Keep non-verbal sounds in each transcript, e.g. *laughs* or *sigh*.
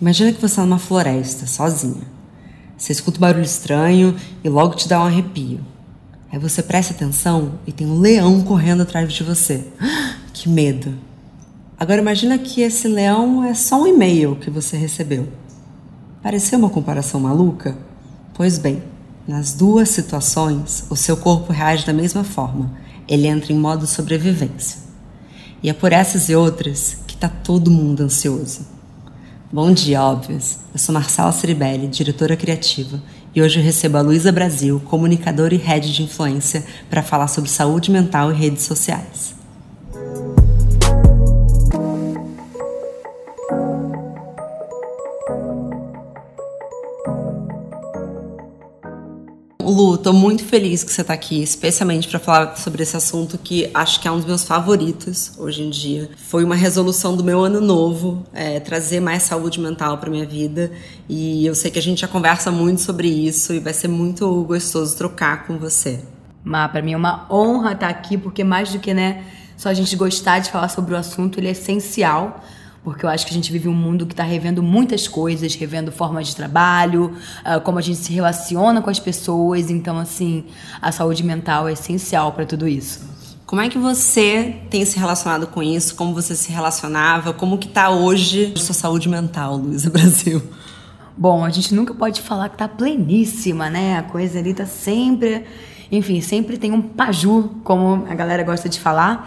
Imagina que você está numa floresta, sozinha. Você escuta um barulho estranho e logo te dá um arrepio. Aí você presta atenção e tem um leão correndo atrás de você. *gasps* Que medo! Agora imagina que esse leão é só um e-mail que você recebeu. Pareceu uma comparação maluca? Pois bem, nas duas situações, o seu corpo reage da mesma forma. Ele entra em modo sobrevivência. E é por essas e outras que está todo mundo ansioso. Bom dia, óbvios. Eu sou Marcela Ceribelli, diretora criativa, e hoje eu recebo a Luísa Brasil, comunicadora e head de influência, para falar sobre saúde mental e redes sociais. Lu, tô muito feliz que você está aqui, especialmente para falar sobre esse assunto que acho que é um dos meus favoritos hoje em dia. Foi uma resolução do meu ano novo, é, trazer mais saúde mental para minha vida. E eu sei que a gente já conversa muito sobre isso e vai ser muito gostoso trocar com você. Má, para mim é uma honra estar aqui, porque mais do que né, só a gente gostar de falar sobre o assunto, ele é essencial porque eu acho que a gente vive um mundo que está revendo muitas coisas, revendo formas de trabalho, uh, como a gente se relaciona com as pessoas. Então, assim, a saúde mental é essencial para tudo isso. Como é que você tem se relacionado com isso? Como você se relacionava? Como que está hoje a sua saúde mental, Luísa Brasil? Bom, a gente nunca pode falar que tá pleníssima, né? A coisa ali tá sempre enfim, sempre tem um paju, como a galera gosta de falar.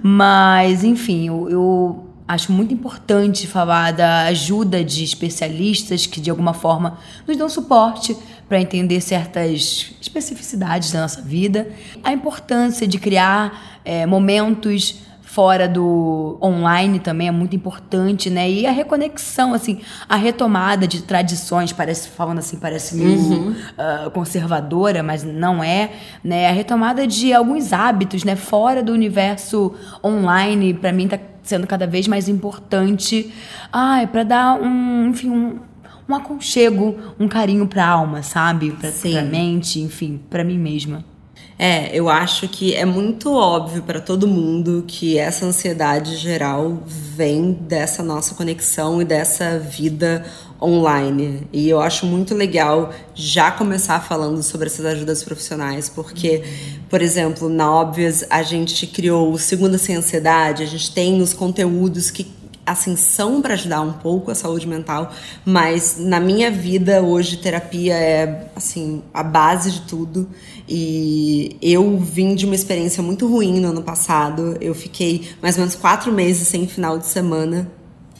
Mas, enfim, eu, eu acho muito importante falar da ajuda de especialistas que de alguma forma nos dão suporte para entender certas especificidades da nossa vida, a importância de criar é, momentos fora do online também é muito importante, né? E a reconexão, assim, a retomada de tradições, parece falando assim, parece meio uhum. uh, conservadora, mas não é, né? A retomada de alguns hábitos, né? Fora do universo online, para mim tá sendo cada vez mais importante. Ah, é para dar um, enfim, um, um aconchego, um carinho para a alma, sabe? Para a mente, enfim, para mim mesma. É, eu acho que é muito óbvio para todo mundo que essa ansiedade geral vem dessa nossa conexão e dessa vida online. E eu acho muito legal já começar falando sobre essas ajudas profissionais, porque, por exemplo, na Óbvias a gente criou o Segunda Sem Ansiedade, a gente tem os conteúdos que assim são para ajudar um pouco a saúde mental, mas na minha vida hoje terapia é assim a base de tudo. E eu vim de uma experiência muito ruim no ano passado. Eu fiquei mais ou menos quatro meses sem final de semana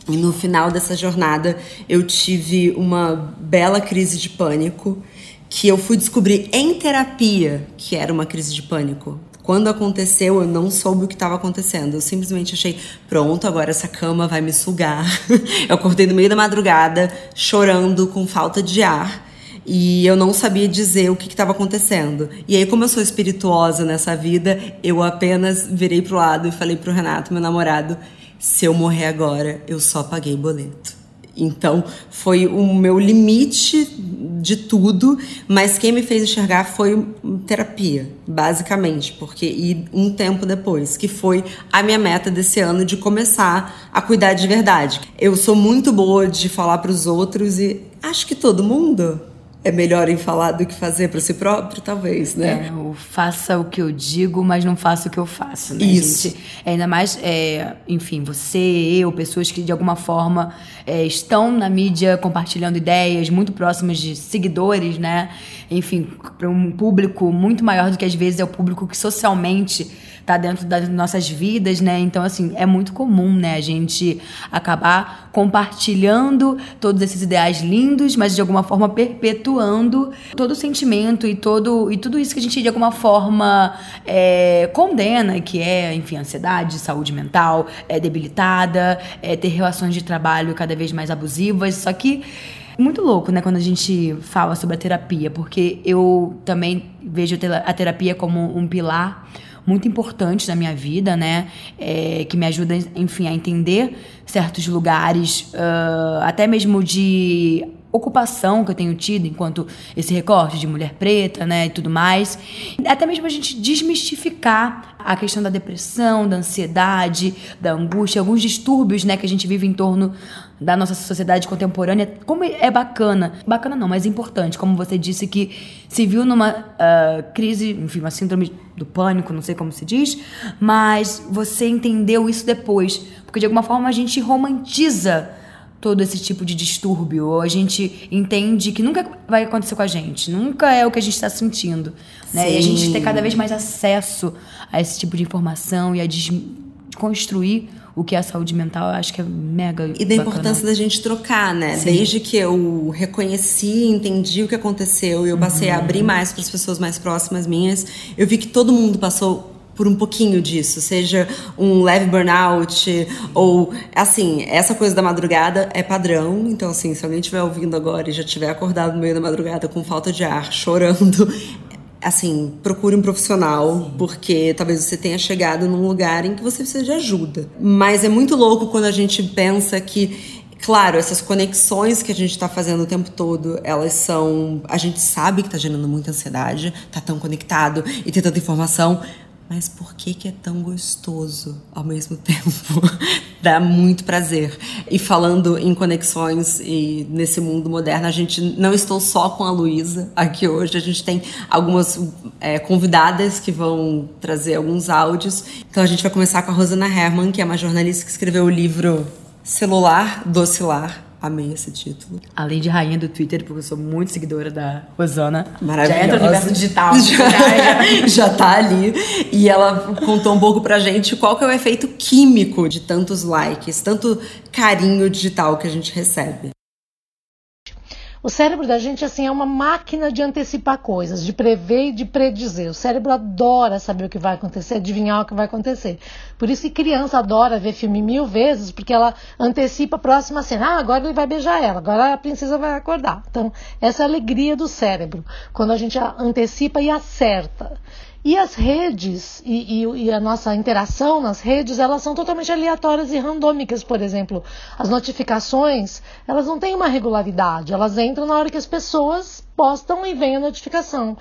e no final dessa jornada eu tive uma bela crise de pânico que eu fui descobrir em terapia que era uma crise de pânico. Quando aconteceu, eu não soube o que estava acontecendo. Eu simplesmente achei, pronto, agora essa cama vai me sugar. *laughs* eu acordei no meio da madrugada, chorando, com falta de ar. E eu não sabia dizer o que estava acontecendo. E aí, como eu sou espirituosa nessa vida, eu apenas virei pro lado e falei pro Renato, meu namorado, se eu morrer agora, eu só paguei boleto. Então, foi o meu limite de tudo, mas quem me fez enxergar foi terapia, basicamente, porque e um tempo depois, que foi a minha meta desse ano de começar a cuidar de verdade. Eu sou muito boa de falar para os outros e acho que todo mundo é melhor em falar do que fazer para si próprio, talvez, né? É, faça o que eu digo, mas não faça o que eu faço, né, Isso. gente? É, ainda mais, é, enfim, você, eu, pessoas que de alguma forma é, estão na mídia compartilhando ideias muito próximas de seguidores, né? Enfim, para um público muito maior do que às vezes é o público que socialmente está dentro das nossas vidas, né? Então, assim, é muito comum, né, a gente acabar compartilhando todos esses ideais lindos, mas de alguma forma perpetuando todo o sentimento e todo e tudo isso que a gente de alguma forma é, condena, que é, enfim, ansiedade, saúde mental, é debilitada, é ter relações de trabalho cada vez mais abusivas. Só que muito louco, né, quando a gente fala sobre a terapia, porque eu também vejo a terapia como um pilar muito importantes na minha vida, né? É, que me ajuda, enfim, a entender certos lugares, uh, até mesmo de ocupação que eu tenho tido enquanto esse recorte de mulher preta, né, e tudo mais. Até mesmo a gente desmistificar a questão da depressão, da ansiedade, da angústia, alguns distúrbios, né, que a gente vive em torno da nossa sociedade contemporânea, como é bacana, bacana não, mas importante, como você disse que se viu numa uh, crise, enfim, uma síndrome do pânico, não sei como se diz, mas você entendeu isso depois, porque de alguma forma a gente romantiza todo esse tipo de distúrbio, ou a gente entende que nunca vai acontecer com a gente, nunca é o que a gente está sentindo, né? E a gente ter cada vez mais acesso a esse tipo de informação e a desconstruir o que é a saúde mental, eu acho que é mega. E da importância da gente trocar, né? Sim. Desde que eu reconheci, entendi o que aconteceu e eu passei uhum. a abrir mais para as pessoas mais próximas minhas, eu vi que todo mundo passou por um pouquinho disso, seja um leve burnout ou assim, essa coisa da madrugada é padrão, então assim, se alguém estiver ouvindo agora e já estiver acordado no meio da madrugada com falta de ar, chorando, *laughs* assim, procure um profissional, Sim. porque talvez você tenha chegado num lugar em que você precisa de ajuda. Mas é muito louco quando a gente pensa que Claro, essas conexões que a gente está fazendo o tempo todo, elas são. A gente sabe que está gerando muita ansiedade, está tão conectado e tem tanta informação, mas por que, que é tão gostoso ao mesmo *laughs* tempo? Dá muito prazer. E falando em conexões e nesse mundo moderno, a gente não estou só com a Luísa aqui hoje, a gente tem algumas é, convidadas que vão trazer alguns áudios. Então a gente vai começar com a Rosana Herman, que é uma jornalista que escreveu o livro Celular Docilar Amei esse título. Além de rainha do Twitter, porque eu sou muito seguidora da Rosana. Maravilhosa. Já entra no universo digital. *laughs* Já, já tá ali. E ela contou um pouco pra gente qual que é o efeito químico de tantos likes, tanto carinho digital que a gente recebe. O cérebro da gente assim é uma máquina de antecipar coisas, de prever e de predizer. O cérebro adora saber o que vai acontecer, adivinhar o que vai acontecer. Por isso que criança adora ver filme mil vezes, porque ela antecipa a próxima cena. Ah, agora ele vai beijar ela, agora a princesa vai acordar. Então, essa é a alegria do cérebro, quando a gente antecipa e acerta. E as redes e, e, e, a nossa interação nas redes, elas são totalmente aleatórias e randômicas, por exemplo. As notificações, elas não têm uma regularidade, elas entram na hora que as pessoas postam e vem a notificação.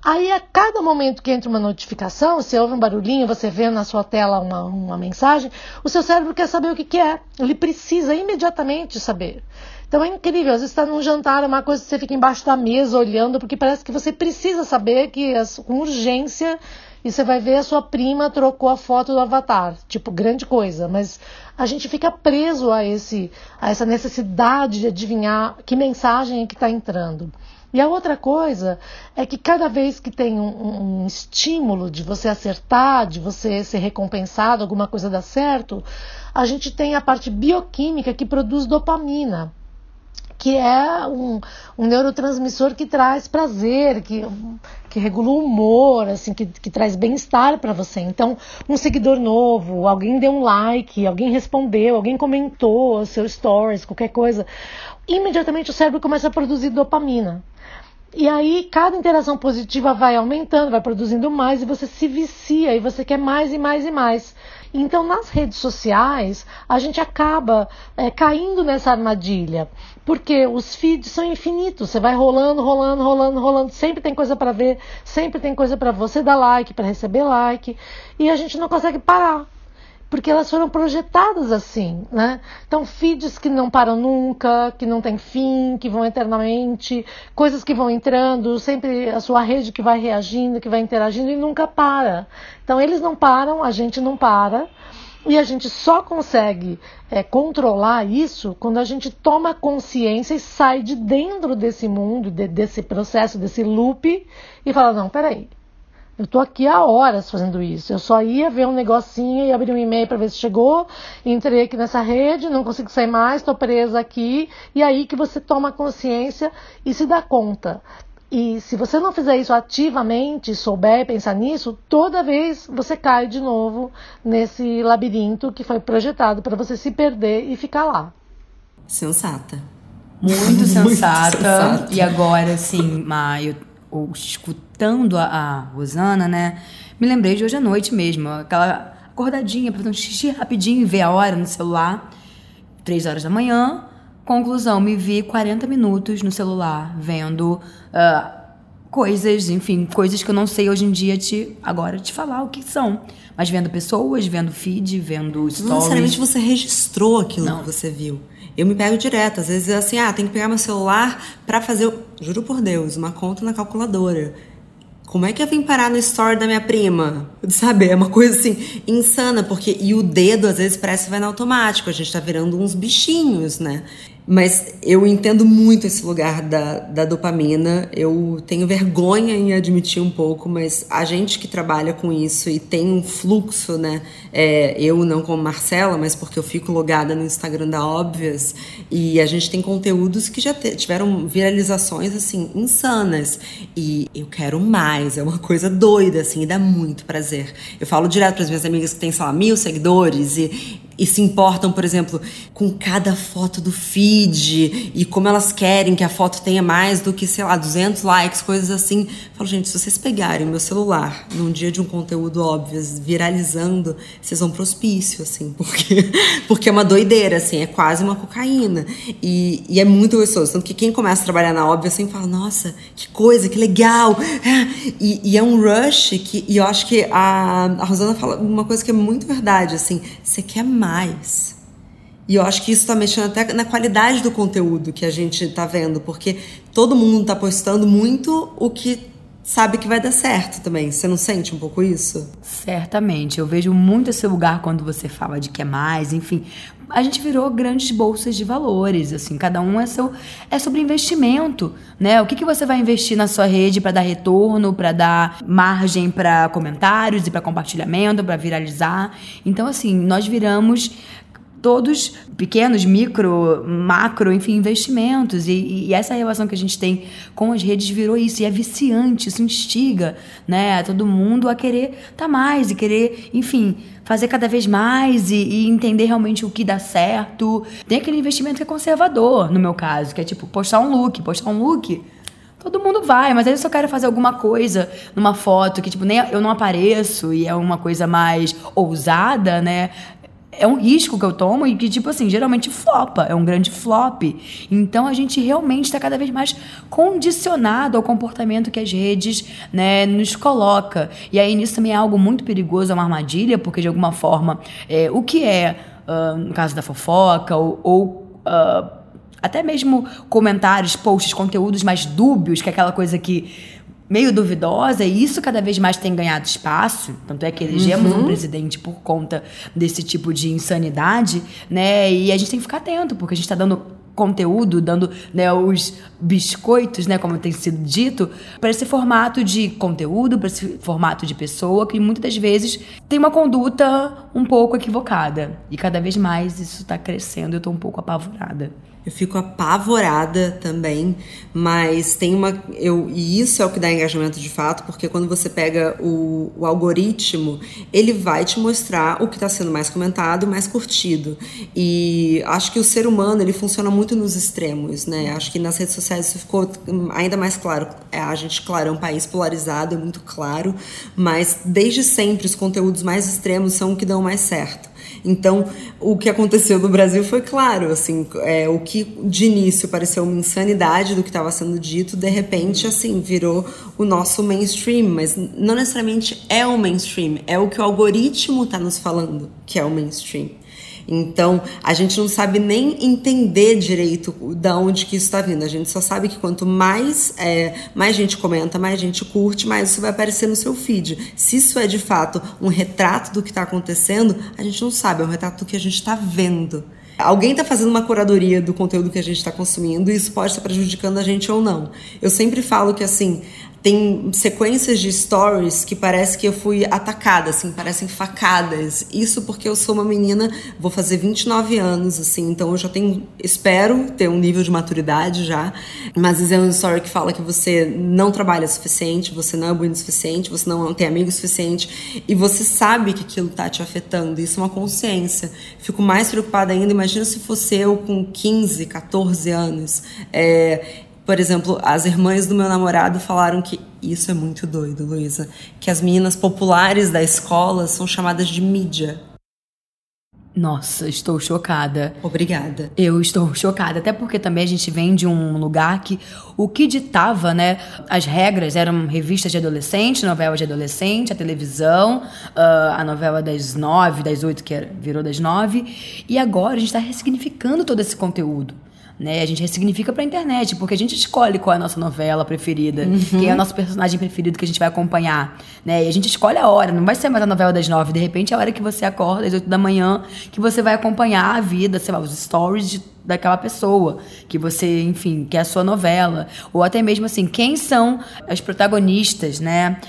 Aí, a cada momento que entra uma notificação, você ouve um barulhinho, você vê na sua tela uma, uma mensagem, o seu cérebro quer saber o que, que é. Ele precisa imediatamente saber. Então é incrível, às vezes está num jantar, é uma coisa que você fica embaixo da mesa olhando, porque parece que você precisa saber que com urgência e você vai ver a sua prima trocou a foto do avatar, tipo grande coisa, mas a gente fica preso a esse a essa necessidade de adivinhar que mensagem é que está entrando. E a outra coisa é que cada vez que tem um, um, estímulo de você acertar, de você ser recompensado, alguma coisa dá certo, a gente tem a parte bioquímica que produz dopamina que é um, um neurotransmissor que traz prazer, que, que regula o humor, assim, que, que traz bem-estar para você. Então, um seguidor novo, alguém deu um like, alguém respondeu, alguém comentou seu stories, qualquer coisa, imediatamente o cérebro começa a produzir dopamina. E aí cada interação positiva vai aumentando, vai produzindo mais e você se vicia e você quer mais e mais e mais. Então, nas redes sociais, a gente acaba é, caindo nessa armadilha, porque os feeds são infinitos. Você vai rolando, rolando, rolando, rolando. Sempre tem coisa para ver, sempre tem coisa para você dar like, para receber like, e a gente não consegue parar porque elas foram projetadas assim, né? Então, feeds que não param nunca, que não tem fim, que vão eternamente, coisas que vão entrando, sempre a sua rede que vai reagindo, que vai interagindo e nunca para. Então, eles não param, a gente não para. E a gente só consegue é, controlar isso quando a gente toma consciência e sai de dentro desse mundo, de, desse processo, desse loop, e fala: não, peraí, eu estou aqui há horas fazendo isso. Eu só ia ver um negocinho e abrir um e-mail para ver se chegou. Entrei aqui nessa rede, não consigo sair mais, estou presa aqui. E aí que você toma consciência e se dá conta. E se você não fizer isso ativamente, souber pensar nisso, toda vez você cai de novo nesse labirinto que foi projetado para você se perder e ficar lá. Sensata. Muito *laughs* sensata. Muito sensata. E agora, sim, Maio ou escutando a, a Rosana, né? Me lembrei de hoje à noite mesmo, aquela acordadinha, para um xixi rapidinho e ver a hora no celular. Três horas da manhã. Conclusão, me vi 40 minutos no celular vendo uh, coisas, enfim, coisas que eu não sei hoje em dia te agora te falar o que são. Mas vendo pessoas, vendo feed, vendo stories. Não necessariamente você registrou aquilo não. que você viu. Eu me pego direto, às vezes assim, ah, tem que pegar meu celular para fazer, juro por Deus, uma conta na calculadora. Como é que eu vim parar no story da minha prima? Sabe? É uma coisa assim insana, porque e o dedo às vezes parece que vai no automático, a gente tá virando uns bichinhos, né? Mas eu entendo muito esse lugar da, da dopamina. Eu tenho vergonha em admitir um pouco, mas a gente que trabalha com isso e tem um fluxo, né? É, eu não como Marcela, mas porque eu fico logada no Instagram da Óbvias e a gente tem conteúdos que já tiveram viralizações assim insanas e eu quero mais. É uma coisa doida assim, e dá muito prazer. Eu falo direto para as minhas amigas que têm, sei lá, mil seguidores e e se importam, por exemplo, com cada foto do feed e como elas querem que a foto tenha mais do que, sei lá, 200 likes, coisas assim. Eu falo, gente, se vocês pegarem meu celular num dia de um conteúdo óbvio, viralizando, vocês vão pro hospício, assim, *laughs* porque, porque é uma doideira, assim, é quase uma cocaína. E, e é muito gostoso. Tanto que quem começa a trabalhar na óbvia, assim, fala, nossa, que coisa, que legal. E, e é um rush que, e eu acho que a, a Rosana fala uma coisa que é muito verdade, assim, você quer mais mais. E eu acho que isso está mexendo até na qualidade do conteúdo que a gente está vendo, porque todo mundo está postando muito o que sabe que vai dar certo também. Você não sente um pouco isso? Certamente. Eu vejo muito esse lugar quando você fala de que é mais, enfim. A gente virou grandes bolsas de valores, assim, cada um é seu é sobre investimento, né? O que, que você vai investir na sua rede para dar retorno, para dar margem para comentários e para compartilhamento, para viralizar. Então, assim, nós viramos todos pequenos, micro, macro, enfim, investimentos. E, e, essa relação que a gente tem com as redes virou isso. E é viciante, isso instiga né, todo mundo a querer tá mais e querer, enfim, fazer cada vez mais e, e, entender realmente o que dá certo. Tem aquele investimento que é conservador, no meu caso, que é tipo postar um look, postar um look. Todo mundo vai, mas aí eu só quero fazer alguma coisa numa foto que, tipo, nem eu não apareço e é uma coisa mais ousada, né? É um risco que eu tomo e que, tipo assim, geralmente flopa, é um grande flop. Então a gente realmente está cada vez mais condicionado ao comportamento que as redes né, nos coloca. E aí nisso também é algo muito perigoso, é uma armadilha, porque de alguma forma é, o que é, uh, no caso da fofoca, ou, ou uh, até mesmo comentários, posts, conteúdos mais dúbios, que é aquela coisa que meio duvidosa, e isso cada vez mais tem ganhado espaço. Tanto é que elegemos uhum. um presidente por conta desse tipo de insanidade, né? E a gente tem que ficar atento, porque a gente está dando conteúdo, dando né, os biscoitos, né, como tem sido dito, para esse formato de conteúdo, para esse formato de pessoa que muitas das vezes tem uma conduta um pouco equivocada. E cada vez mais isso está crescendo, eu estou um pouco apavorada. Eu fico apavorada também, mas tem uma. Eu, e isso é o que dá engajamento de fato, porque quando você pega o, o algoritmo, ele vai te mostrar o que está sendo mais comentado, mais curtido. E acho que o ser humano ele funciona muito nos extremos, né? Acho que nas redes sociais isso ficou ainda mais claro. É, a gente, claro, é um país polarizado, é muito claro, mas desde sempre os conteúdos mais extremos são o que dão mais certo. Então, o que aconteceu no Brasil foi claro, assim, é, o que de início pareceu uma insanidade do que estava sendo dito, de repente, assim, virou o nosso mainstream, mas não necessariamente é o mainstream, é o que o algoritmo está nos falando que é o mainstream. Então, a gente não sabe nem entender direito da onde que isso está vindo. A gente só sabe que quanto mais, é, mais gente comenta, mais gente curte, mais isso vai aparecer no seu feed. Se isso é de fato um retrato do que está acontecendo, a gente não sabe, é um retrato do que a gente está vendo. Alguém está fazendo uma curadoria do conteúdo que a gente está consumindo e isso pode estar prejudicando a gente ou não. Eu sempre falo que assim, tem sequências de stories que parece que eu fui atacada, assim, parecem facadas. Isso porque eu sou uma menina, vou fazer 29 anos, assim, então eu já tenho, espero ter um nível de maturidade já. Mas é um story que fala que você não trabalha o suficiente, você não é bonito o suficiente, você não tem amigos o suficiente, e você sabe que aquilo tá te afetando. Isso é uma consciência. Fico mais preocupada ainda, imagina se fosse eu com 15, 14 anos. É, por exemplo, as irmãs do meu namorado falaram que isso é muito doido, Luísa, que as meninas populares da escola são chamadas de mídia. Nossa, estou chocada. Obrigada. Eu estou chocada, até porque também a gente vem de um lugar que o que ditava, né, as regras eram revistas de adolescente, novela de adolescente, a televisão, uh, a novela das nove, das oito, que era, virou das nove, e agora a gente está ressignificando todo esse conteúdo. Né? A gente ressignifica pra internet, porque a gente escolhe qual é a nossa novela preferida, uhum. quem é o nosso personagem preferido que a gente vai acompanhar. Né? E a gente escolhe a hora, não vai ser mais a novela das nove, de repente é a hora que você acorda, às oito da manhã, que você vai acompanhar a vida, sei lá, os stories de, daquela pessoa, que você, enfim, que é a sua novela. Ou até mesmo assim, quem são as protagonistas, né?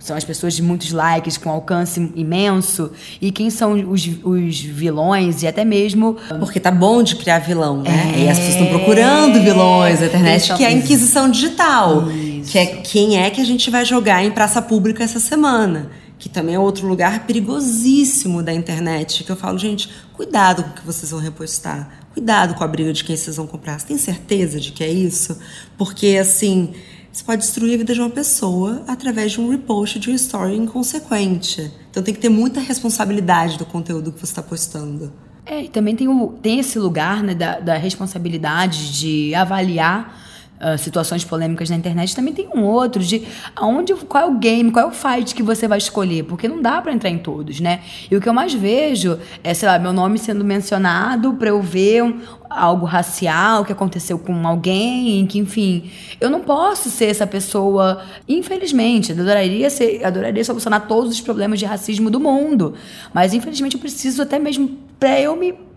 São as pessoas de muitos likes, com alcance imenso, e quem são os, os vilões, e até mesmo. Porque tá bom de criar vilão, né? É, e as pessoas estão procurando vilões na internet, que é a Inquisição Digital. Isso. Que é quem é que a gente vai jogar em praça pública essa semana. Que também é outro lugar perigosíssimo da internet. Que eu falo, gente, cuidado com o que vocês vão repostar. Cuidado com a briga de quem vocês vão comprar. Você tem certeza de que é isso? Porque, assim você pode destruir a vida de uma pessoa através de um repost de uma story inconsequente. Então tem que ter muita responsabilidade do conteúdo que você está postando. É, e também tem, o, tem esse lugar né, da, da responsabilidade de avaliar uh, situações polêmicas na internet, também tem um outro de aonde, qual é o game, qual é o fight que você vai escolher, porque não dá para entrar em todos, né? E o que eu mais vejo é, sei lá, meu nome sendo mencionado para eu ver um, algo racial que aconteceu com alguém, que enfim, eu não posso ser essa pessoa, infelizmente, adoraria ser, adoraria solucionar todos os problemas de racismo do mundo, mas infelizmente eu preciso até mesmo para eu me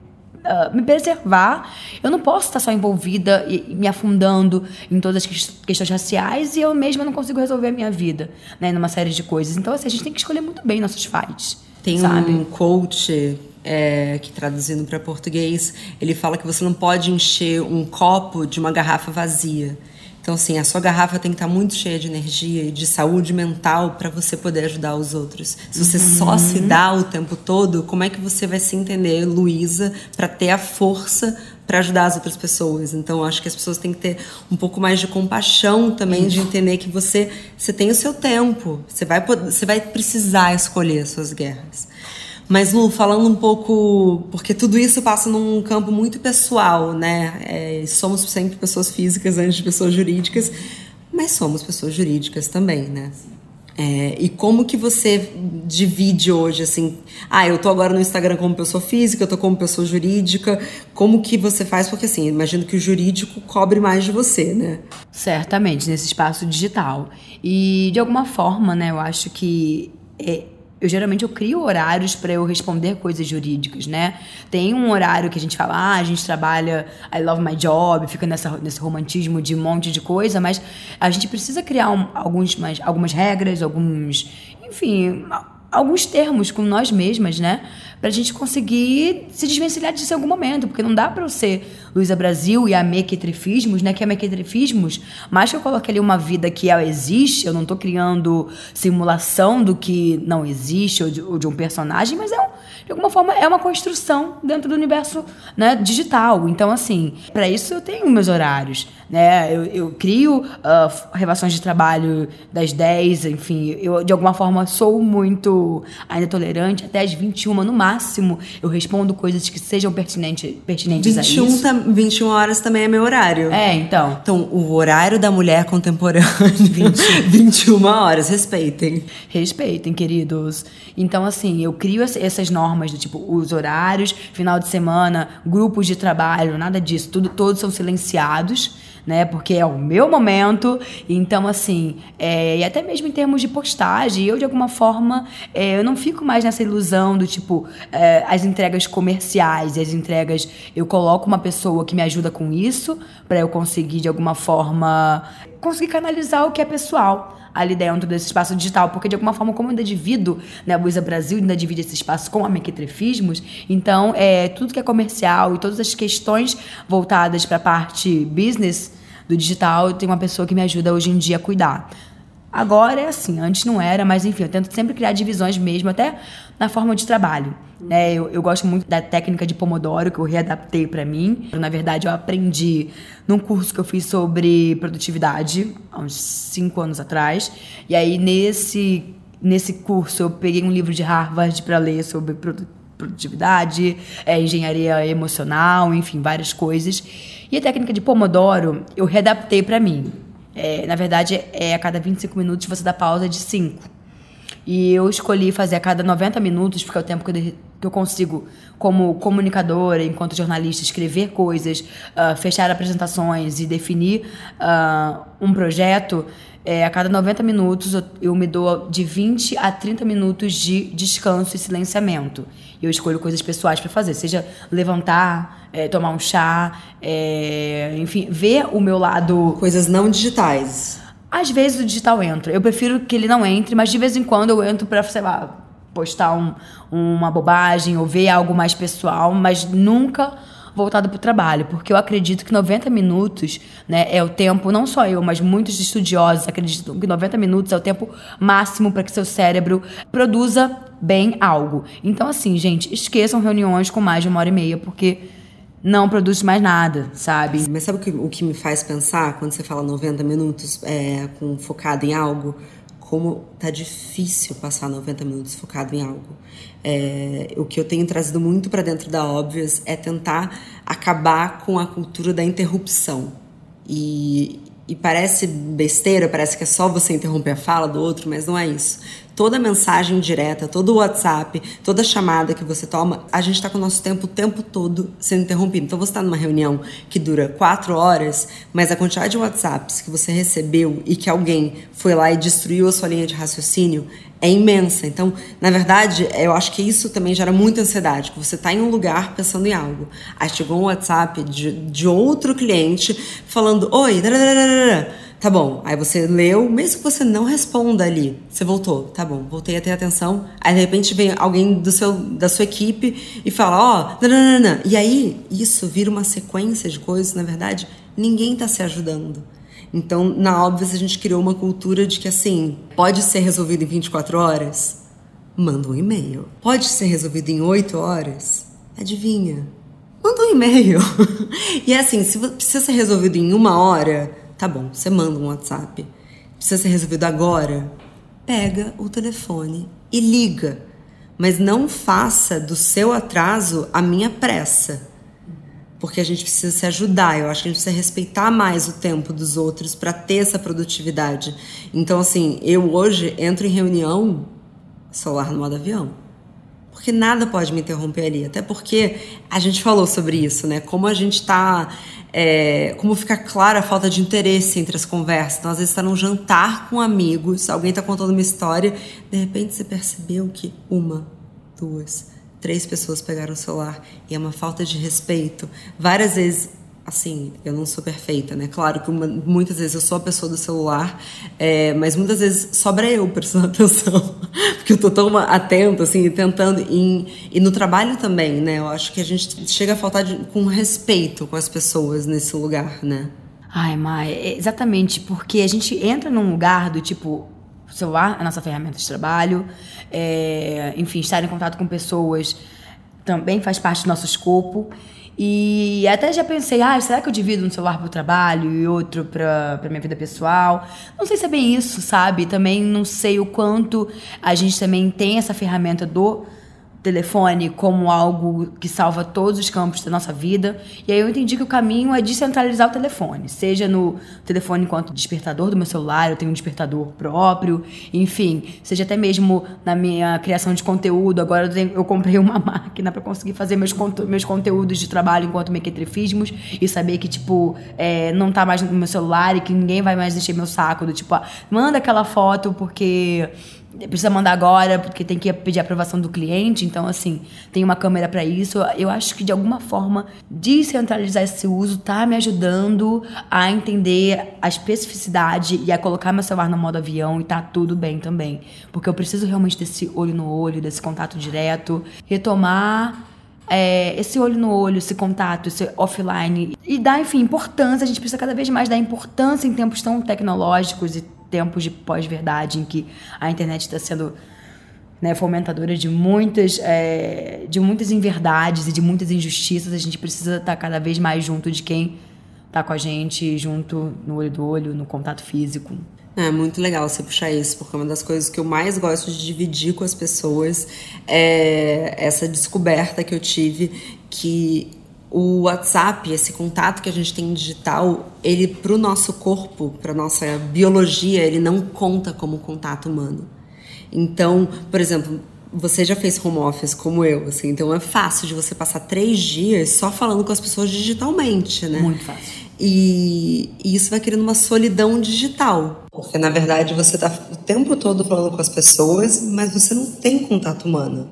uh, me preservar. Eu não posso estar só envolvida e, me afundando em todas as questões raciais e eu mesma não consigo resolver a minha vida, né, numa série de coisas. Então, assim, a gente tem que escolher muito bem nossos fights. Tem sabe? um coach é, que traduzindo para português, ele fala que você não pode encher um copo de uma garrafa vazia. Então, assim, a sua garrafa tem que estar muito cheia de energia e de saúde mental para você poder ajudar os outros. Se você uhum. só se dá o tempo todo, como é que você vai se entender, Luísa, para ter a força para ajudar as outras pessoas? Então, acho que as pessoas têm que ter um pouco mais de compaixão também, de entender que você, você tem o seu tempo, você vai, você vai precisar escolher as suas guerras. Mas, Lu, falando um pouco. Porque tudo isso passa num campo muito pessoal, né? É, somos sempre pessoas físicas antes de pessoas jurídicas, mas somos pessoas jurídicas também, né? É, e como que você divide hoje, assim, ah, eu tô agora no Instagram como pessoa física, eu tô como pessoa jurídica, como que você faz? Porque assim, imagino que o jurídico cobre mais de você, né? Certamente, nesse espaço digital. E de alguma forma, né, eu acho que é, eu geralmente eu crio horários para eu responder coisas jurídicas, né? Tem um horário que a gente fala, ah, a gente trabalha I love my job, fica nessa, nesse romantismo de um monte de coisa, mas a gente precisa criar um, alguns, mais, algumas regras, alguns, enfim, alguns termos com nós mesmas, né? Pra gente conseguir se desvencilhar disso em algum momento, porque não dá pra eu Luísa Brasil e a mequetrefismos, né? Que é mequetrefismos, mas que eu coloque ali uma vida que ela existe, eu não tô criando simulação do que não existe ou de, ou de um personagem, mas é um, de alguma forma é uma construção dentro do universo né, digital. Então, assim, para isso eu tenho meus horários. Né? Eu, eu crio uh, relações de trabalho das 10, enfim, eu de alguma forma sou muito ainda tolerante, até as 21 no máximo eu respondo coisas que sejam pertinente, pertinentes 21 a isso. Tá, 21 horas também é meu horário. É, então. Então, o horário da mulher contemporânea, *laughs* 20. 21 horas, respeitem. Respeitem, queridos. Então, assim, eu crio essas normas do tipo, os horários, final de semana, grupos de trabalho, nada disso, tudo, todos são silenciados né? Porque é o meu momento. Então, assim, é, e até mesmo em termos de postagem, eu de alguma forma é, eu não fico mais nessa ilusão do tipo é, as entregas comerciais, as entregas eu coloco uma pessoa que me ajuda com isso para eu conseguir de alguma forma conseguir canalizar o que é pessoal ali dentro desse espaço digital, porque de alguma forma, como eu ainda divido, né, a Buisa Brasil ainda divide esse espaço com a Mequetrefismos, então é, tudo que é comercial e todas as questões voltadas para a parte business do digital, tenho uma pessoa que me ajuda hoje em dia a cuidar. Agora é assim, antes não era, mas enfim, eu tento sempre criar divisões mesmo, até na forma de trabalho. Né? Eu, eu gosto muito da técnica de Pomodoro, que eu readaptei para mim. Na verdade, eu aprendi num curso que eu fiz sobre produtividade, há uns cinco anos atrás. E aí, nesse, nesse curso, eu peguei um livro de Harvard para ler sobre produtividade produtividade, é, engenharia emocional, enfim, várias coisas. E a técnica de Pomodoro eu readaptei para mim. É, na verdade, é a cada 25 minutos você dá pausa de 5. E eu escolhi fazer a cada 90 minutos, porque é o tempo que eu, que eu consigo, como comunicadora, enquanto jornalista, escrever coisas, uh, fechar apresentações e definir uh, um projeto. É, a cada 90 minutos eu, eu, me dou de 20 a 30 minutos de descanso e silenciamento. Eu escolho coisas pessoais para fazer, seja levantar, é, tomar um chá, é, enfim, ver o meu lado. Coisas não digitais. Às vezes o digital entra. Eu prefiro que ele não entre, mas de vez em quando eu entro para, sei lá, postar um, uma bobagem ou ver algo mais pessoal, mas nunca voltado para o trabalho, porque eu acredito que 90 minutos né, é o tempo, não só eu, mas muitos estudiosos acreditam que 90 minutos é o tempo máximo para que seu cérebro produza bem algo. Então, assim, gente, esqueçam reuniões com mais de uma hora e meia, porque não produz mais nada, sabe? Mas sabe o que, o que me faz pensar quando você fala 90 minutos é, com, focado em algo? Como tá difícil passar 90 minutos focado em algo. É, o que eu tenho trazido muito para dentro da Óbvias é tentar acabar com a cultura da interrupção. E, e parece besteira, parece que é só você interromper a fala do outro, mas não é isso toda mensagem direta, todo WhatsApp, toda chamada que você toma, a gente está com o nosso tempo o tempo todo sendo interrompido. Então você está numa reunião que dura quatro horas, mas a quantidade de WhatsApps que você recebeu e que alguém foi lá e destruiu a sua linha de raciocínio é imensa. Então, na verdade, eu acho que isso também gera muita ansiedade, que você está em um lugar pensando em algo. Aí chegou um WhatsApp de, de outro cliente falando, oi, Tá bom. Aí você leu, mesmo que você não responda ali, você voltou. Tá bom, voltei a ter atenção. Aí de repente vem alguém do seu, da sua equipe e fala: Ó, oh, nananana. E aí isso vira uma sequência de coisas, na verdade, ninguém tá se ajudando. Então, na óbvia, a gente criou uma cultura de que assim, pode ser resolvido em 24 horas? Manda um e-mail. Pode ser resolvido em 8 horas? Adivinha? Manda um e-mail. *laughs* e é assim, se precisa ser resolvido em uma hora, Tá bom, você manda um WhatsApp. Precisa ser resolvido agora? Pega o telefone e liga. Mas não faça do seu atraso a minha pressa. Porque a gente precisa se ajudar. Eu acho que a gente precisa respeitar mais o tempo dos outros para ter essa produtividade. Então, assim, eu hoje entro em reunião, celular no modo avião porque nada pode me interromper ali. Até porque a gente falou sobre isso, né? Como a gente está é, como fica clara a falta de interesse entre as conversas. Então, às vezes, está num jantar com amigos, alguém está contando uma história, de repente você percebeu que uma, duas, três pessoas pegaram o celular e é uma falta de respeito. Várias vezes assim, eu não sou perfeita, né? Claro que uma, muitas vezes eu sou a pessoa do celular, é, mas muitas vezes sobra eu prestando *laughs* atenção, porque eu tô tão atenta, assim, tentando. Em, e no trabalho também, né? Eu acho que a gente chega a faltar de, com respeito com as pessoas nesse lugar, né? Ai, Mai, é exatamente, porque a gente entra num lugar do tipo. O celular é a nossa ferramenta de trabalho, é, enfim, estar em contato com pessoas também faz parte do nosso escopo. E até já pensei, ah, será que eu divido um celular para o trabalho e outro para minha vida pessoal? Não sei se é bem isso, sabe? Também não sei o quanto a gente também tem essa ferramenta do telefone como algo que salva todos os campos da nossa vida. E aí eu entendi que o caminho é descentralizar o telefone, seja no telefone enquanto despertador do meu celular, eu tenho um despertador próprio, enfim, seja até mesmo na minha criação de conteúdo. Agora eu, tenho, eu comprei uma *laughs* máquina para conseguir fazer meus, meus conteúdos de trabalho enquanto mequetrefismos e saber que, tipo, é, não tá mais no meu celular e que ninguém vai mais encher meu saco do tipo, ah, manda aquela foto porque precisa mandar agora porque tem que pedir aprovação do cliente. Então, assim, tem uma câmera para isso. Eu acho que de alguma forma descentralizar esse uso tá me ajudando a entender a especificidade e a colocar meu celular no modo avião e tá tudo bem também, porque eu preciso realmente desse olho no olho, desse contato direto, retomar é, esse olho no olho, esse contato, esse offline e dar, enfim, importância. A gente precisa cada vez mais dar importância em tempos tão tecnológicos e tempos de pós-verdade em que a internet está sendo né, fomentadora de muitas, é, de muitas inverdades e de muitas injustiças. A gente precisa estar tá cada vez mais junto de quem está com a gente, junto no olho do olho, no contato físico. É muito legal você puxar isso, porque uma das coisas que eu mais gosto de dividir com as pessoas é essa descoberta que eu tive que o WhatsApp, esse contato que a gente tem digital, ele para o nosso corpo, para nossa biologia, ele não conta como contato humano. Então, por exemplo, você já fez home office como eu, assim, então é fácil de você passar três dias só falando com as pessoas digitalmente, né? Muito fácil. E, e, isso vai criando uma solidão digital. Porque, na verdade, você está o tempo todo falando com as pessoas, mas você não tem contato humano.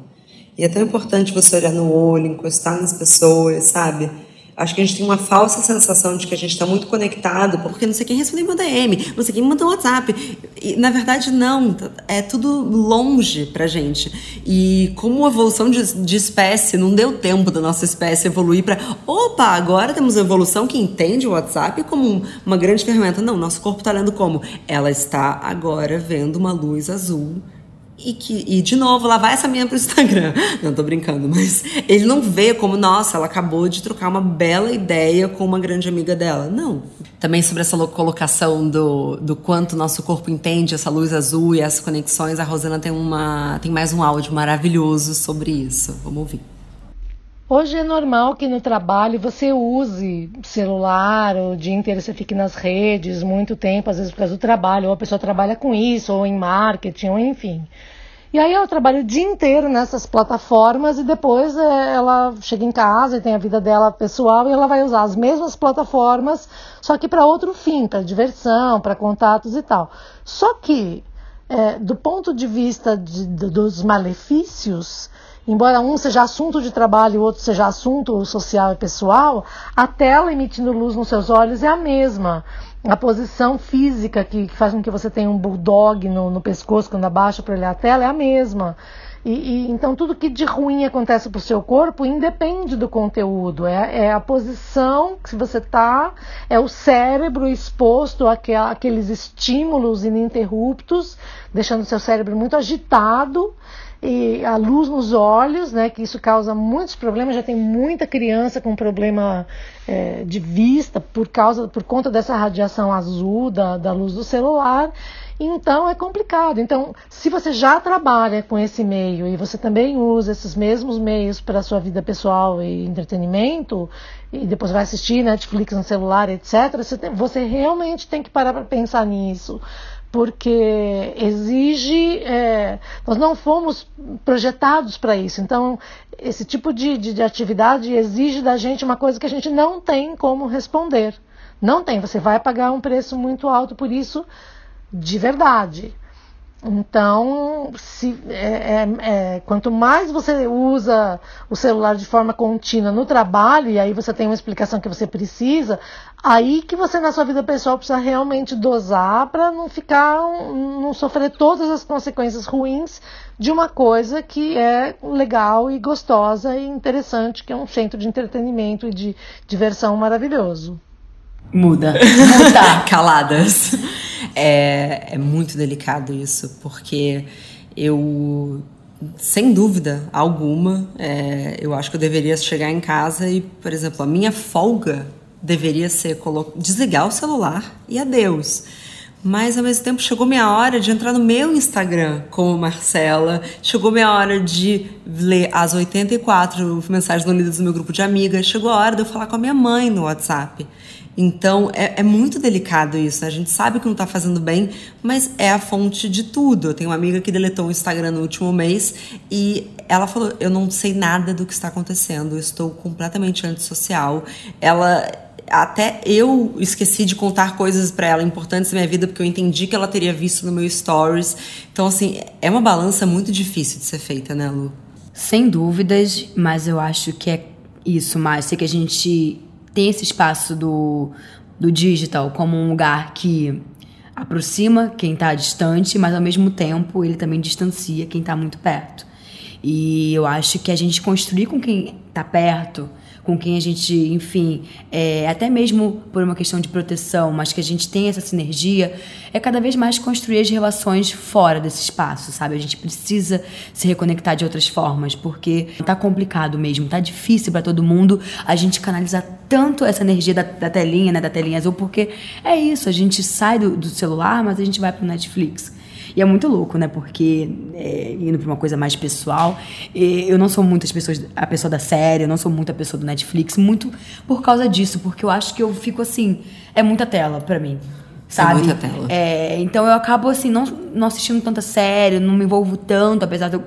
E é tão importante você olhar no olho, encostar nas pessoas, sabe? Acho que a gente tem uma falsa sensação de que a gente está muito conectado, porque não sei quem respondeu meu DM, não sei quem mandou WhatsApp. E, na verdade, não. É tudo longe pra gente. E como a evolução de, de espécie, não deu tempo da nossa espécie evoluir para. Opa, agora temos uma evolução que entende o WhatsApp como uma grande ferramenta. Não, nosso corpo está lendo como? Ela está agora vendo uma luz azul e que e de novo lá vai essa minha pro Instagram. *laughs* Não tô brincando, mas ele não vê como nossa, ela acabou de trocar uma bela ideia com uma grande amiga dela. Não. Também sobre essa colocação do, do quanto nosso corpo entende essa luz azul e essas conexões, a Rosana tem uma tem mais um áudio maravilhoso sobre isso. Vamos ouvir. Hoje é normal que no trabalho você use celular, o dia inteiro você fique nas redes muito tempo, às vezes por causa do trabalho, ou a pessoa trabalha com isso, ou em marketing, ou enfim. E aí ela trabalha o dia inteiro nessas plataformas e depois é, ela chega em casa e tem a vida dela pessoal e ela vai usar as mesmas plataformas, só que para outro fim, para diversão, para contatos e tal. Só que, é, do ponto de vista de, dos malefícios, embora um seja assunto de trabalho e o outro seja assunto social e pessoal, a tela emitindo luz nos seus olhos é a mesma. A posição física que, que faz com que você tenha um bulldog no, no pescoço quando abaixa para olhar a tela é a mesma. E, e, então tudo que de ruim acontece para o seu corpo independe do conteúdo. É, é a posição que você está, é o cérebro exposto àqueles estímulos ininterruptos, deixando o seu cérebro muito agitado e a luz nos olhos, né, que isso causa muitos problemas. Já tem muita criança com problema é, de vista por causa, por conta dessa radiação azul da, da luz do celular. Então é complicado. Então, se você já trabalha com esse meio e você também usa esses mesmos meios para a sua vida pessoal e entretenimento, e depois vai assistir Netflix no celular, etc., você, tem, você realmente tem que parar para pensar nisso porque exige. É, nós não fomos projetados para isso. Então, esse tipo de, de, de, atividade exige da gente uma coisa que a gente não tem como responder. Não tem. Você vai pagar um preço muito alto por isso, de verdade. Então, se, é, é, é, quanto mais você usa o celular de forma contínua no trabalho, e aí você tem uma explicação que você precisa, aí que você na sua vida pessoal precisa realmente dosar para não ficar, não sofrer todas as consequências ruins de uma coisa que é legal e gostosa e interessante, que é um centro de entretenimento e de diversão maravilhoso. Muda. Muda. *laughs* Caladas. É, é muito delicado isso, porque eu, sem dúvida alguma, é, eu acho que eu deveria chegar em casa e, por exemplo, a minha folga deveria ser desligar o celular e adeus. Mas ao mesmo tempo chegou minha hora de entrar no meu Instagram como Marcela, chegou minha hora de ler as 84 mensagens não lidas do meu grupo de amigas, chegou a hora de eu falar com a minha mãe no WhatsApp. Então é, é, muito delicado isso. Né? A gente sabe que não está fazendo bem, mas é a fonte de tudo. Eu tenho uma amiga que deletou o Instagram no último mês e ela falou: Eu não sei nada do que está acontecendo, estou completamente antissocial. Ela. Até eu esqueci de contar coisas para ela importantes da minha vida porque eu entendi que ela teria visto no meu stories. Então, assim, é uma balança muito difícil de ser feita, né, Lu? Sem dúvidas, mas eu acho que é isso, Márcia, que a gente tem esse espaço do, do digital como um lugar que aproxima quem está distante, mas ao mesmo tempo ele também distancia quem está muito perto. E eu acho que a gente construir com quem está perto com quem a gente, enfim, é, até mesmo por uma questão de proteção, mas que a gente tem essa sinergia, é cada vez mais construir as relações fora desse espaço, sabe? A gente precisa se reconectar de outras formas, porque tá complicado mesmo, tá difícil para todo mundo a gente canalizar tanto essa energia da, da, telinha, né, da telinha azul, porque é isso, a gente sai do, do celular, mas a gente vai pro Netflix. E é muito louco, né? Porque é, indo pra uma coisa mais pessoal, eu não sou muitas pessoas, a pessoa da série, eu não sou muito a pessoa do Netflix, muito por causa disso, porque eu acho que eu fico assim, é muita tela para mim. Sabe? É muita tela. É, então eu acabo assim, não, não assistindo tanta série, não me envolvo tanto, apesar de eu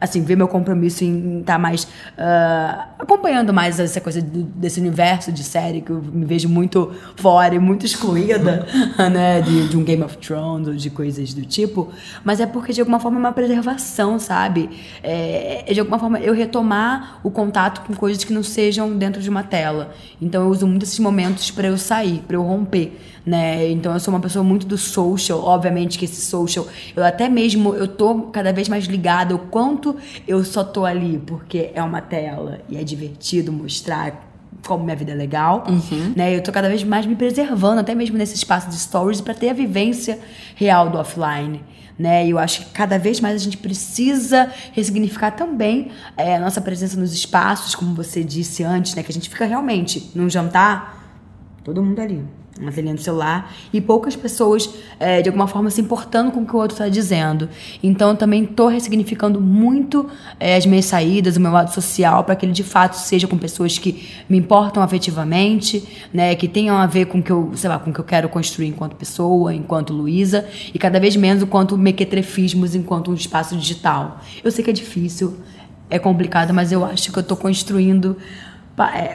assim, ver meu compromisso em estar tá mais uh, acompanhando mais essa coisa desse universo de série que eu me vejo muito fora e muito excluída, *laughs* né, de, de, um Game of Thrones ou de coisas do tipo, mas é porque de alguma forma é uma preservação, sabe? É, é de alguma forma eu retomar o contato com coisas que não sejam dentro de uma tela. Então eu uso muito esses momentos para eu sair, para eu romper né? Então eu sou uma pessoa muito do social, obviamente que esse social, eu até mesmo eu tô cada vez mais ligada o quanto eu só tô ali porque é uma tela e é divertido mostrar como minha vida é legal, uhum. né? Eu tô cada vez mais me preservando, até mesmo nesse espaço de stories, para ter a vivência real do offline, né? E eu acho que cada vez mais a gente precisa ressignificar também é, a nossa presença nos espaços, como você disse antes, né? Que a gente fica realmente num jantar, todo mundo ali uma telinha do celular e poucas pessoas é, de alguma forma se importando com o que o outro está dizendo. Então também estou ressignificando muito é, as minhas saídas, o meu lado social, para que ele de fato seja com pessoas que me importam afetivamente, né, que tenham a ver com que eu, sei lá, com que eu quero construir enquanto pessoa, enquanto Luísa, e cada vez menos quanto mequetrefismos enquanto um espaço digital. Eu sei que é difícil, é complicado, mas eu acho que eu estou construindo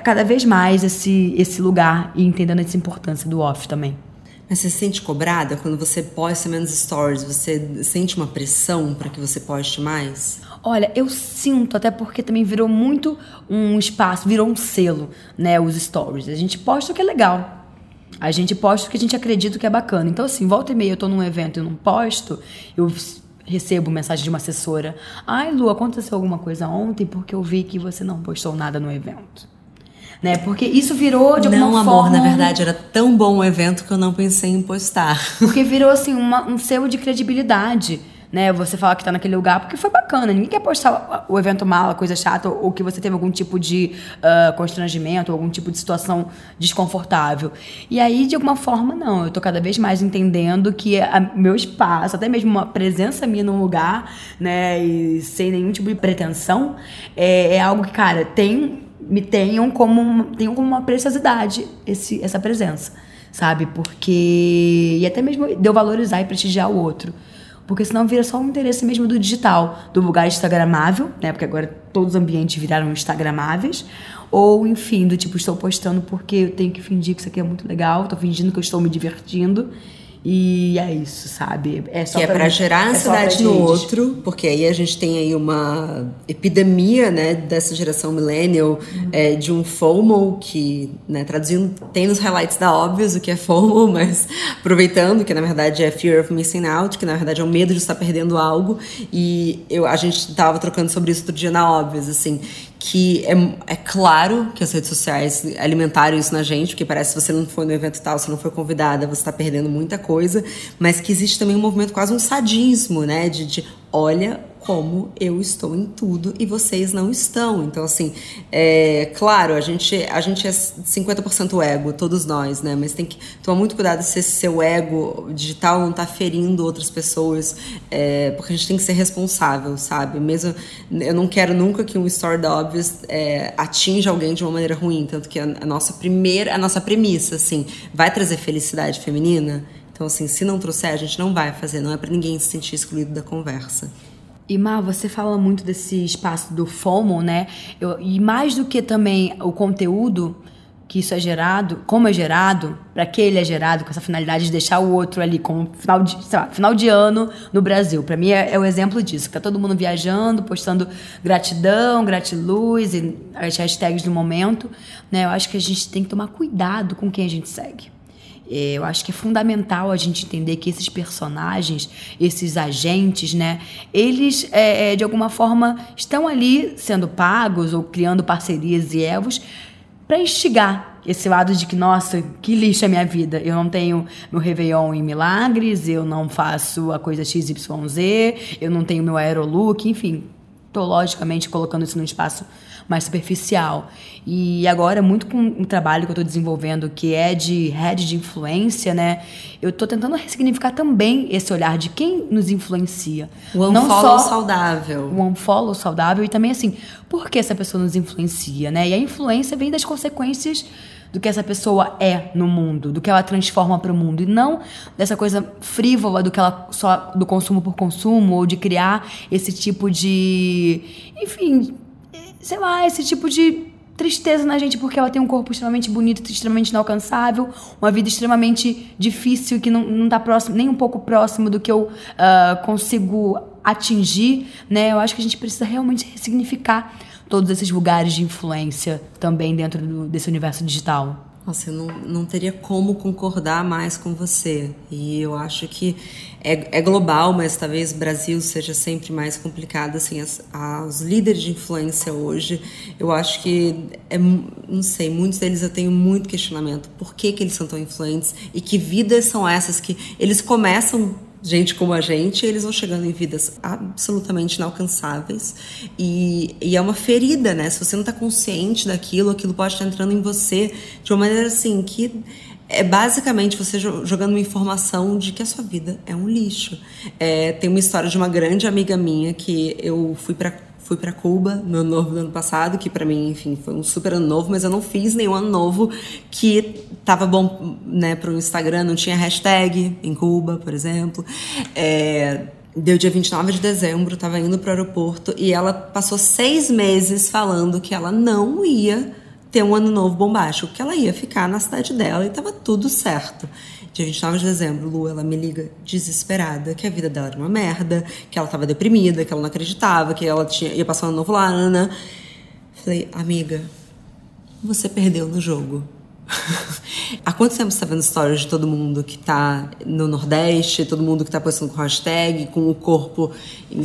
cada vez mais esse, esse lugar e entendendo essa importância do off também. Mas você se sente cobrada quando você posta menos stories? Você sente uma pressão para que você poste mais? Olha, eu sinto, até porque também virou muito um espaço, virou um selo, né? Os stories. A gente posta o que é legal. A gente posta o que a gente acredita que é bacana. Então, assim, volta e meia eu tô num evento e não posto, eu recebo mensagem de uma assessora. Ai, Lu, aconteceu alguma coisa ontem porque eu vi que você não postou nada no evento né? Porque isso virou de alguma não, forma. Não, amor, na verdade era tão bom o evento que eu não pensei em postar. Porque *laughs* virou assim uma, um selo de credibilidade. Né, você falar que tá naquele lugar porque foi bacana. Ninguém quer postar o evento mal, a coisa chata, ou que você teve algum tipo de uh, constrangimento, algum tipo de situação desconfortável. E aí, de alguma forma, não. Eu tô cada vez mais entendendo que a, meu espaço, até mesmo uma presença minha num lugar, né, e sem nenhum tipo de pretensão, é, é algo que, cara, tem me tenham como, tenham como uma preciosidade esse, essa presença, sabe? Porque. E até mesmo de eu valorizar e prestigiar o outro. Porque senão vira só um interesse mesmo do digital, do lugar instagramável, né? Porque agora todos os ambientes viraram instagramáveis. Ou, enfim, do tipo, estou postando porque eu tenho que fingir que isso aqui é muito legal, estou fingindo que eu estou me divertindo. E é isso, sabe? É só que é pra, é pra gerar ansiedade é no outro, porque aí a gente tem aí uma epidemia, né, dessa geração millennial, uhum. é, de um FOMO, que, né, traduzindo, tem nos highlights da Óbvios o que é FOMO, *laughs* mas aproveitando, que na verdade é Fear of Missing Out, que na verdade é o medo de estar perdendo algo, e eu, a gente tava trocando sobre isso outro dia na Óbvios, assim, que é, é claro que as redes sociais alimentaram isso na gente, porque parece que você não foi no evento tal, você não foi convidada, você está perdendo muita coisa, mas que existe também um movimento, quase um sadismo, né? De, de olha como eu estou em tudo e vocês não estão. Então, assim, é claro, a gente, a gente é 50% ego, todos nós, né? Mas tem que tomar muito cuidado se esse seu ego digital não está ferindo outras pessoas, é, porque a gente tem que ser responsável, sabe? Mesmo, eu não quero nunca que um story da Obvious é, atinja alguém de uma maneira ruim, tanto que a, a nossa primeira, a nossa premissa, assim, vai trazer felicidade feminina? Então, assim, se não trouxer, a gente não vai fazer, não é para ninguém se sentir excluído da conversa. E Mar, você fala muito desse espaço do FOMO, né? Eu, e mais do que também o conteúdo que isso é gerado, como é gerado, para que ele é gerado, com essa finalidade de deixar o outro ali como final de, lá, final de ano no Brasil. Para mim é, é, o exemplo disso. Tá todo mundo viajando, postando gratidão, gratiluz e as hashtags do momento, né? Eu acho que a gente tem que tomar cuidado com quem a gente segue. É, eu acho que é fundamental a gente entender que esses personagens, esses agentes, né, eles é, é de alguma forma estão ali sendo pagos ou criando parcerias e evos para instigar esse lado de que, nossa, que lixo é minha vida. Eu não tenho meu Réveillon em Milagres, eu não faço a coisa XYZ, eu não tenho meu aerolook, enfim. Tô logicamente colocando isso num espaço mais superficial. E agora, muito com um trabalho que eu estou desenvolvendo, que é de head de influência, né? Eu estou tentando ressignificar também esse olhar de quem nos influencia. O unfollow só saudável. O unfollow saudável e também, assim, por que essa pessoa nos influencia, né? E a influência vem das consequências do que essa pessoa é no mundo, do que ela transforma para o mundo e não dessa coisa frívola do que ela só do consumo por consumo ou de criar esse tipo de, enfim, sei lá, esse tipo de tristeza na gente porque ela tem um corpo extremamente bonito, extremamente inalcançável, uma vida extremamente difícil que não, não tá próximo, nem um pouco próximo do que eu uh, consigo atingir, né? Eu acho que a gente precisa realmente ressignificar todos esses lugares de influência também dentro do, desse universo digital. Nossa, eu não, não teria como concordar mais com você. E eu acho que é, é global, mas talvez Brasil seja sempre mais complicado. Assim, as, os líderes de influência hoje, eu acho que, é, não sei, muitos deles eu tenho muito questionamento. Por que, que eles são tão influentes? E que vidas são essas que eles começam gente como a gente, eles vão chegando em vidas absolutamente inalcançáveis. E, e é uma ferida, né? Se você não está consciente daquilo, aquilo pode estar entrando em você de uma maneira assim que é basicamente você jogando uma informação de que a sua vida é um lixo. É, tem uma história de uma grande amiga minha que eu fui para fui para Cuba no ano novo do ano passado, que para mim, enfim, foi um super ano novo, mas eu não fiz nenhum ano novo que tava bom, né, pro Instagram, não tinha hashtag em Cuba, por exemplo. É, deu dia 29 de dezembro, tava indo pro aeroporto e ela passou seis meses falando que ela não ia ter um ano novo bombástico, que ela ia ficar na cidade dela e tava tudo certo dia 29 de dezembro, Lu, ela me liga desesperada, que a vida dela era uma merda, que ela tava deprimida, que ela não acreditava, que ela tinha, ia passar um novo lá, Ana. Falei, amiga, você perdeu no jogo. Há quanto tempo você tá vendo stories de todo mundo que tá no Nordeste, todo mundo que tá postando com hashtag, com o corpo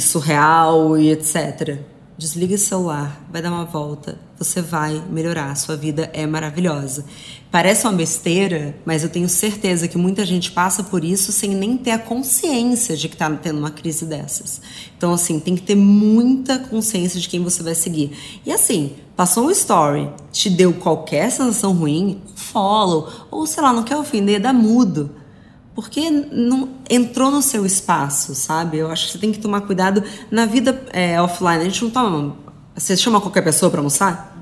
surreal e etc? Desliga o celular, vai dar uma volta, você vai melhorar, sua vida é maravilhosa. Parece uma besteira, mas eu tenho certeza que muita gente passa por isso sem nem ter a consciência de que está tendo uma crise dessas. Então, assim, tem que ter muita consciência de quem você vai seguir. E assim, passou um story, te deu qualquer sensação ruim, follow, ou sei lá, não quer ofender, dá mudo porque não entrou no seu espaço, sabe? Eu acho que você tem que tomar cuidado na vida é, offline. A gente não toma. Você chama qualquer pessoa para almoçar?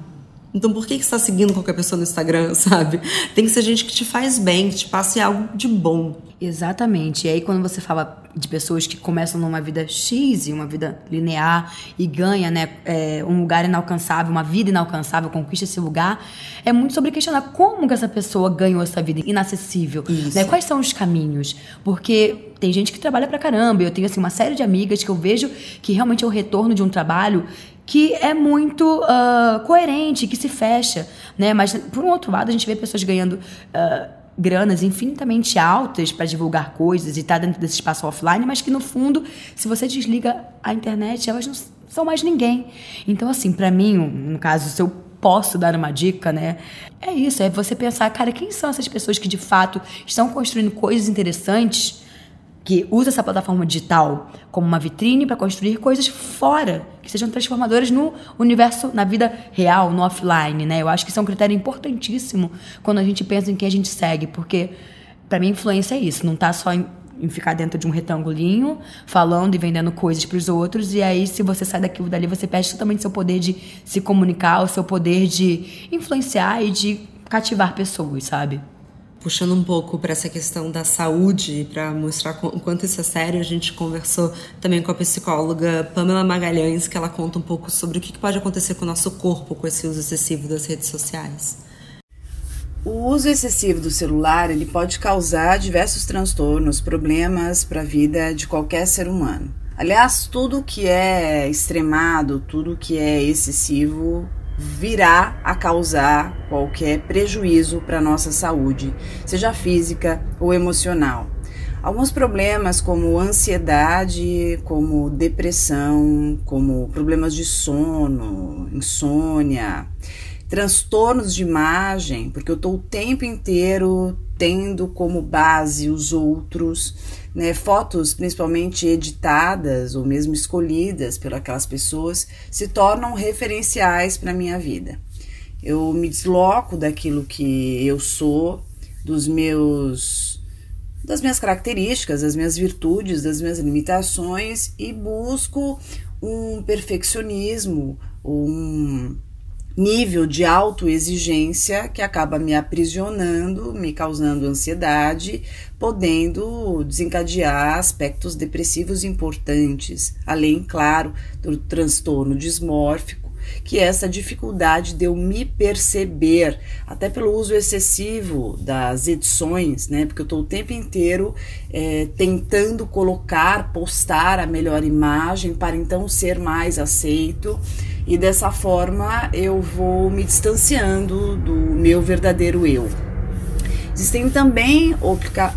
Então por que, que você está seguindo qualquer pessoa no Instagram, *laughs* sabe? Tem que ser gente que te faz bem, que te passe algo de bom. Exatamente. E aí quando você fala de pessoas que começam numa vida X e uma vida linear e ganha né, é, um lugar inalcançável, uma vida inalcançável, conquista esse lugar, é muito sobre questionar como que essa pessoa ganhou essa vida inacessível. Né? Quais são os caminhos? Porque tem gente que trabalha pra caramba. Eu tenho assim, uma série de amigas que eu vejo que realmente é o retorno de um trabalho que é muito uh, coerente, que se fecha, né? Mas por um outro lado a gente vê pessoas ganhando uh, granas infinitamente altas para divulgar coisas e estar tá dentro desse espaço offline, mas que no fundo, se você desliga a internet, elas não são mais ninguém. Então assim, para mim, no caso, se eu posso dar uma dica, né? É isso, é você pensar, cara, quem são essas pessoas que de fato estão construindo coisas interessantes? Que usa essa plataforma digital como uma vitrine para construir coisas fora, que sejam transformadoras no universo, na vida real, no offline, né? Eu acho que isso é um critério importantíssimo quando a gente pensa em quem a gente segue, porque para mim influência é isso, não tá só em, em ficar dentro de um retangulinho, falando e vendendo coisas para os outros, e aí se você sai daquilo dali, você perde totalmente seu poder de se comunicar, o seu poder de influenciar e de cativar pessoas, sabe? Puxando um pouco para essa questão da saúde, para mostrar o quanto isso é sério, a gente conversou também com a psicóloga Pamela Magalhães, que ela conta um pouco sobre o que pode acontecer com o nosso corpo com esse uso excessivo das redes sociais. O uso excessivo do celular ele pode causar diversos transtornos, problemas para a vida de qualquer ser humano. Aliás, tudo que é extremado, tudo que é excessivo virá a causar qualquer prejuízo para nossa saúde, seja física ou emocional. Alguns problemas como ansiedade, como depressão, como problemas de sono, insônia, transtornos de imagem, porque eu estou o tempo inteiro tendo como base os outros, né, fotos principalmente editadas ou mesmo escolhidas por aquelas pessoas se tornam referenciais para minha vida. Eu me desloco daquilo que eu sou, dos meus das minhas características, das minhas virtudes, das minhas limitações e busco um perfeccionismo, um nível de autoexigência que acaba me aprisionando, me causando ansiedade, podendo desencadear aspectos depressivos importantes, além, claro, do transtorno dismórfico que essa dificuldade de eu me perceber, até pelo uso excessivo das edições, né? Porque eu estou o tempo inteiro é, tentando colocar, postar a melhor imagem para então ser mais aceito e dessa forma eu vou me distanciando do meu verdadeiro eu. Existem também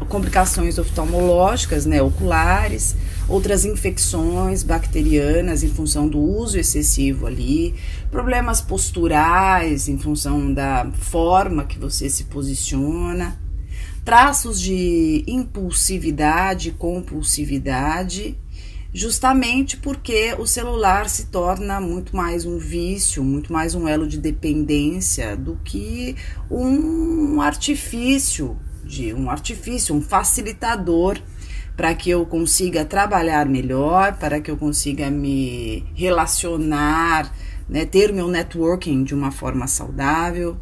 complicações oftalmológicas, né, oculares, outras infecções bacterianas em função do uso excessivo ali, problemas posturais em função da forma que você se posiciona, traços de impulsividade, compulsividade justamente porque o celular se torna muito mais um vício, muito mais um elo de dependência do que um artifício, de um artifício, um facilitador para que eu consiga trabalhar melhor, para que eu consiga me relacionar, né, ter meu networking de uma forma saudável.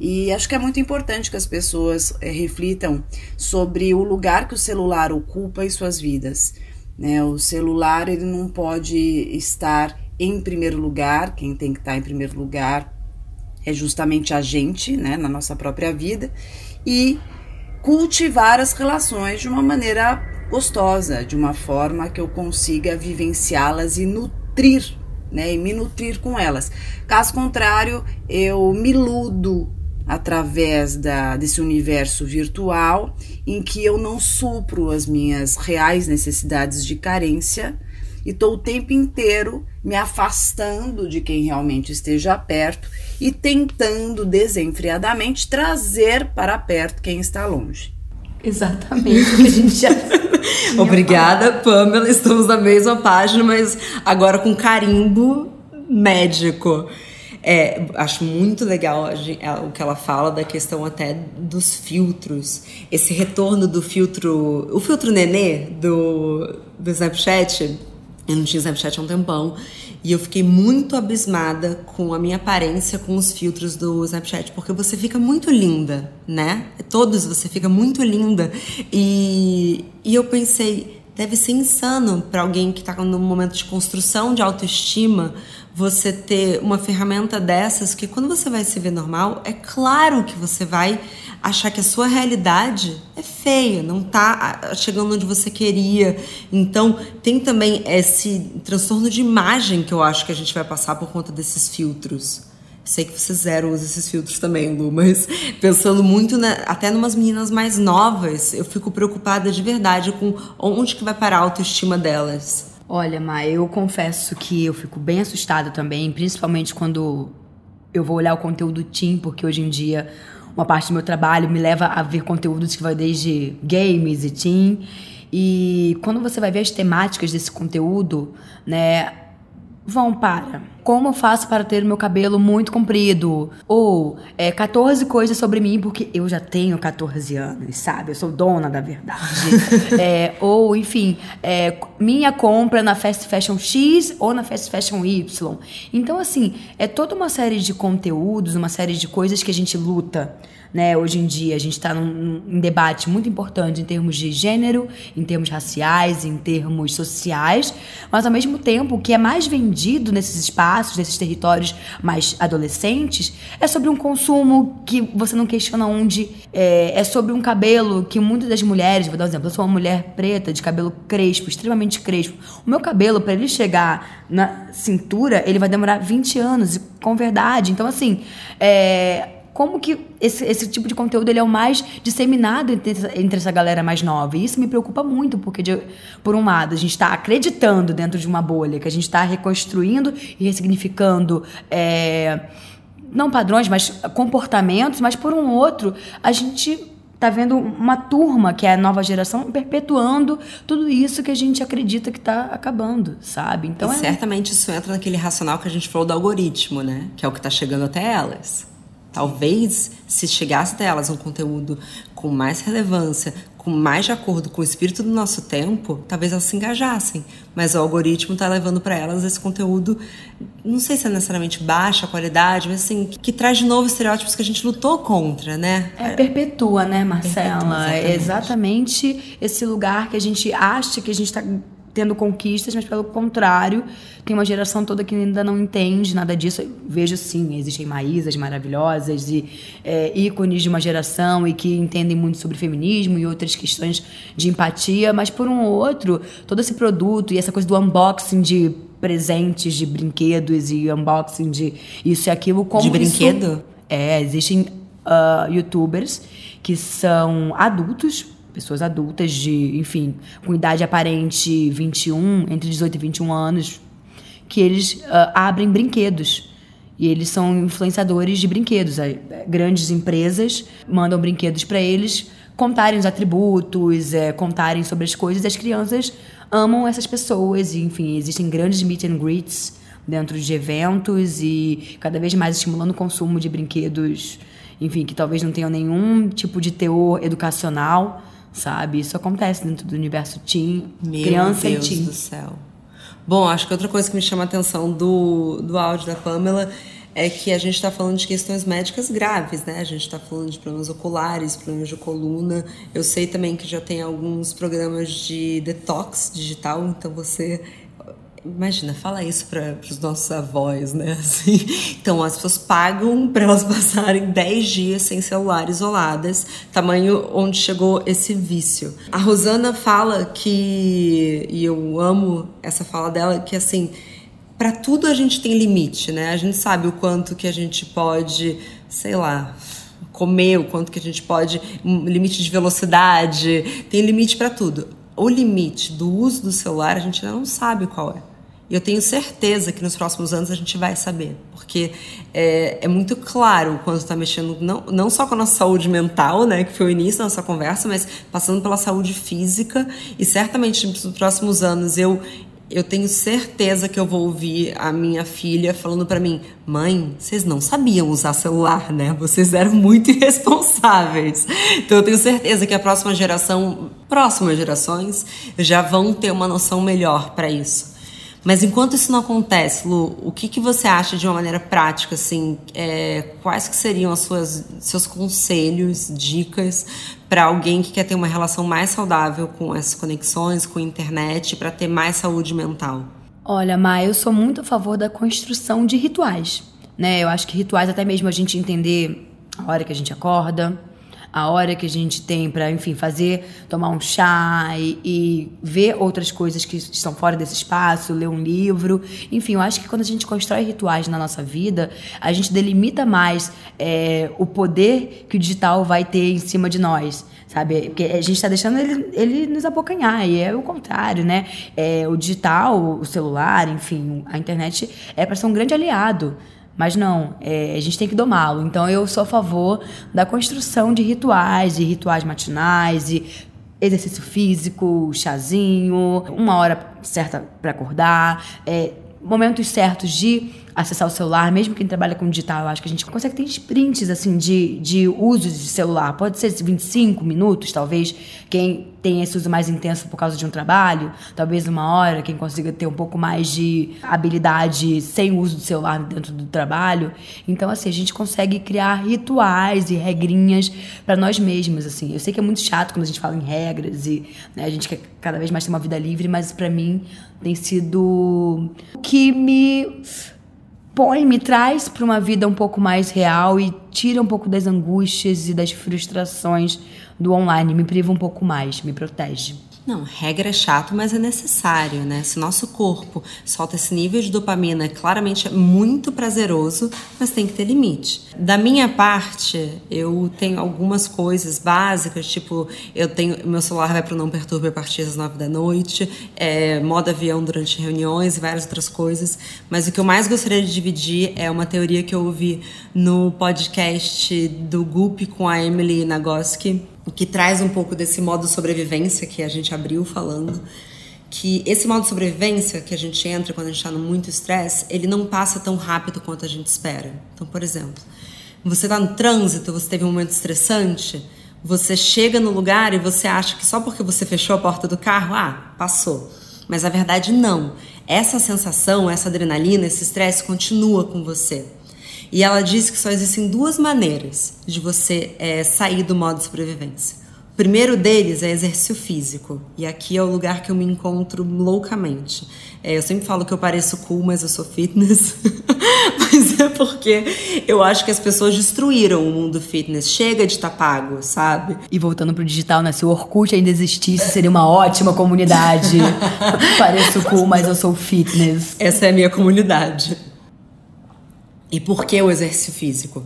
E acho que é muito importante que as pessoas é, reflitam sobre o lugar que o celular ocupa em suas vidas. Né? O celular ele não pode estar em primeiro lugar, quem tem que estar em primeiro lugar é justamente a gente, né, na nossa própria vida, e cultivar as relações de uma maneira gostosa, de uma forma que eu consiga vivenciá-las e nutrir, né, e me nutrir com elas. Caso contrário, eu me iludo através da, desse universo virtual em que eu não supro as minhas reais necessidades de carência e estou o tempo inteiro me afastando de quem realmente esteja perto e tentando desenfreadamente trazer para perto quem está longe. Exatamente o que a gente já. *laughs* Obrigada, Pamela. Estamos na mesma página, mas agora com carimbo médico. É, acho muito legal o que ela fala da questão até dos filtros. Esse retorno do filtro. O filtro nenê do, do Snapchat. Eu não tinha Snapchat há um tempão. E eu fiquei muito abismada com a minha aparência com os filtros do Snapchat, porque você fica muito linda, né? Todos você fica muito linda. E, e eu pensei, deve ser insano para alguém que está num momento de construção de autoestima você ter uma ferramenta dessas que quando você vai se ver normal, é claro que você vai achar que a sua realidade é feia, não tá ah, chegando onde você queria. Então, tem também esse transtorno de imagem que eu acho que a gente vai passar por conta desses filtros. Sei que você zero usa esses filtros também, Lu, mas pensando muito na, até numas meninas mais novas, eu fico preocupada de verdade com onde que vai parar a autoestima delas. Olha, Ma, eu confesso que eu fico bem assustada também, principalmente quando eu vou olhar o conteúdo Tim, porque hoje em dia uma parte do meu trabalho me leva a ver conteúdos que vai desde games e Tim. E quando você vai ver as temáticas desse conteúdo, né, vão para como eu faço para ter o meu cabelo muito comprido? Ou é, 14 coisas sobre mim, porque eu já tenho 14 anos, sabe? Eu sou dona da verdade. *laughs* é, ou, enfim, é, minha compra na Fast Fashion X ou na Fast Fashion Y. Então, assim, é toda uma série de conteúdos, uma série de coisas que a gente luta né? Hoje em dia a gente está num, num debate muito importante em termos de gênero, em termos raciais, em termos sociais, mas ao mesmo tempo o que é mais vendido nesses espaços espaços, desses territórios mais adolescentes, é sobre um consumo que você não questiona onde. É, é sobre um cabelo que muitas das mulheres, vou dar um exemplo, eu sou uma mulher preta, de cabelo crespo, extremamente crespo. O meu cabelo, para ele chegar na cintura, ele vai demorar 20 anos, com verdade. Então, assim, é, como que esse, esse tipo de conteúdo ele é o mais disseminado entre, entre essa galera mais nova. E isso me preocupa muito, porque, de, por um lado, a gente está acreditando dentro de uma bolha, que a gente está reconstruindo e ressignificando. É, não padrões, mas comportamentos, mas por um outro, a gente tá vendo uma turma, que é a nova geração, perpetuando tudo isso que a gente acredita que está acabando, sabe? Então e é... certamente isso entra naquele racional que a gente falou do algoritmo, né? Que é o que está chegando até elas. Talvez, se chegasse até elas um conteúdo com mais relevância, com mais de acordo com o espírito do nosso tempo, talvez elas se engajassem. Mas o algoritmo está levando para elas esse conteúdo, não sei se é necessariamente baixa qualidade, mas assim, que, que traz de novo estereótipos que a gente lutou contra, né? É, perpetua, né, Marcela? Perpetua, exatamente. É exatamente esse lugar que a gente acha que a gente está tendo conquistas, mas pelo contrário, tem uma geração toda que ainda não entende nada disso. Eu vejo sim, existem Maísas maravilhosas e é, ícones de uma geração e que entendem muito sobre feminismo e outras questões de empatia, mas por um ou outro, todo esse produto e essa coisa do unboxing de presentes, de brinquedos e unboxing de isso e aquilo. Como de brinquedo? Isso, é, existem uh, youtubers que são adultos, pessoas adultas de, enfim, com idade aparente 21, entre 18 e 21 anos, que eles uh, abrem brinquedos. E eles são influenciadores de brinquedos. Grandes empresas mandam brinquedos para eles contarem os atributos, é, contarem sobre as coisas. As crianças amam essas pessoas. E, enfim, existem grandes meet and greets dentro de eventos e cada vez mais estimulando o consumo de brinquedos, enfim, que talvez não tenham nenhum tipo de teor educacional sabe? Isso acontece dentro do universo teen, Meu criança Deus e teen. do céu. Bom, acho que outra coisa que me chama a atenção do, do áudio da Pamela é que a gente está falando de questões médicas graves, né? A gente está falando de problemas oculares, problemas de coluna. Eu sei também que já tem alguns programas de detox digital, então você Imagina, fala isso para os nossos avós, né? *laughs* Assim, então, as pessoas pagam para elas *laughs* passarem 10 dias sem celular isoladas, tamanho onde chegou esse vício. A Rosana fala que, e eu amo essa fala dela, que assim, para tudo a gente tem limite, né? A gente sabe o quanto que a gente pode, sei lá, comer, o quanto que a gente pode, um limite de velocidade, tem limite para tudo. O limite do uso do celular a gente ainda não sabe qual é. E eu tenho certeza que nos próximos anos a gente vai saber, porque é, é muito claro quando está mexendo não, não só com a nossa saúde mental, né, que foi o início da nossa conversa, mas passando pela saúde física. E certamente nos próximos anos eu eu tenho certeza que eu vou ouvir a minha filha falando para mim: "Mãe, vocês não sabiam usar celular, né? Vocês eram muito *laughs* irresponsáveis". Então eu tenho certeza que a próxima geração, próximas gerações já vão ter uma noção melhor para isso. Mas enquanto isso não acontece, Lu, o que, que você acha de uma maneira prática, assim, é, quais que seriam as suas seus conselhos, dicas para alguém que quer ter uma relação mais saudável com essas conexões, com a internet, para ter mais saúde mental? Olha, Maia, eu sou muito a favor da construção de rituais, né? Eu acho que rituais até mesmo a gente entender a hora que a gente acorda, a hora que a gente tem para, enfim, fazer, tomar um chá e, e, ver outras coisas que estão fora desse espaço, ler um livro. Enfim, eu acho que quando a gente constrói rituais na nossa vida, a gente delimita mais é, o poder que o digital vai ter em cima de nós sabe? Porque a gente está deixando ele, ele nos abocanhar, e é o contrário, né? É, o digital, o celular, enfim, a internet é para ser um grande aliado mas não, é, a gente tem que domá-lo. Então eu sou a favor da construção de rituais, de rituais matinais, e exercício físico, chazinho, uma hora certa para acordar, é, momentos certos de acessar o celular, mesmo quem trabalha com digital, eu acho que a gente consegue ter sprints assim de, de uso de celular. Pode ser 25 minutos, talvez, quem tem esse uso mais intenso por causa de um trabalho, talvez uma hora, quem consiga ter um pouco mais de habilidade sem uso do celular dentro do trabalho. Então, assim, a gente consegue criar rituais e regrinhas para nós mesmos, assim. Eu sei que é muito chato quando a gente fala em regras e né, a gente quer cada vez mais ter uma vida livre, mas para mim tem sido o que me põe, me traz para uma vida um pouco mais real e tira um pouco das angústias e das frustrações do online, me priva um pouco mais, me protege. Não, regra é chato, mas é necessário, né? Se nosso corpo solta esse nível de dopamina, claramente é muito prazeroso, mas tem que ter limite. Da minha parte, eu tenho algumas coisas básicas, tipo, eu tenho meu celular vai para não perturbe a partir das nove da noite, é, modo avião durante reuniões e várias outras coisas. Mas o que eu mais gostaria de dividir é uma teoria que eu ouvi no podcast do Gup com a Emily Nagoski que traz um pouco desse modo sobrevivência que a gente abriu falando, que esse modo sobrevivência que a gente entra quando a gente está no muito estresse, ele não passa tão rápido quanto a gente espera. Então, por exemplo, você está no trânsito, você teve um momento estressante, você chega no lugar e você acha que só porque você fechou a porta do carro, ah, passou. Mas a verdade não. Essa sensação, essa adrenalina, esse estresse continua com você. E ela diz que só existem duas maneiras de você é, sair do modo de sobrevivência. O primeiro deles é exercício físico. E aqui é o lugar que eu me encontro loucamente. É, eu sempre falo que eu pareço cool, mas eu sou fitness. *laughs* mas é porque eu acho que as pessoas destruíram o mundo fitness. Chega de estar tá pago, sabe? E voltando pro digital, né? Se o Orkut ainda existisse, seria uma ótima comunidade. *laughs* pareço cool, mas eu sou fitness. Essa é a minha comunidade. E por que o exercício físico?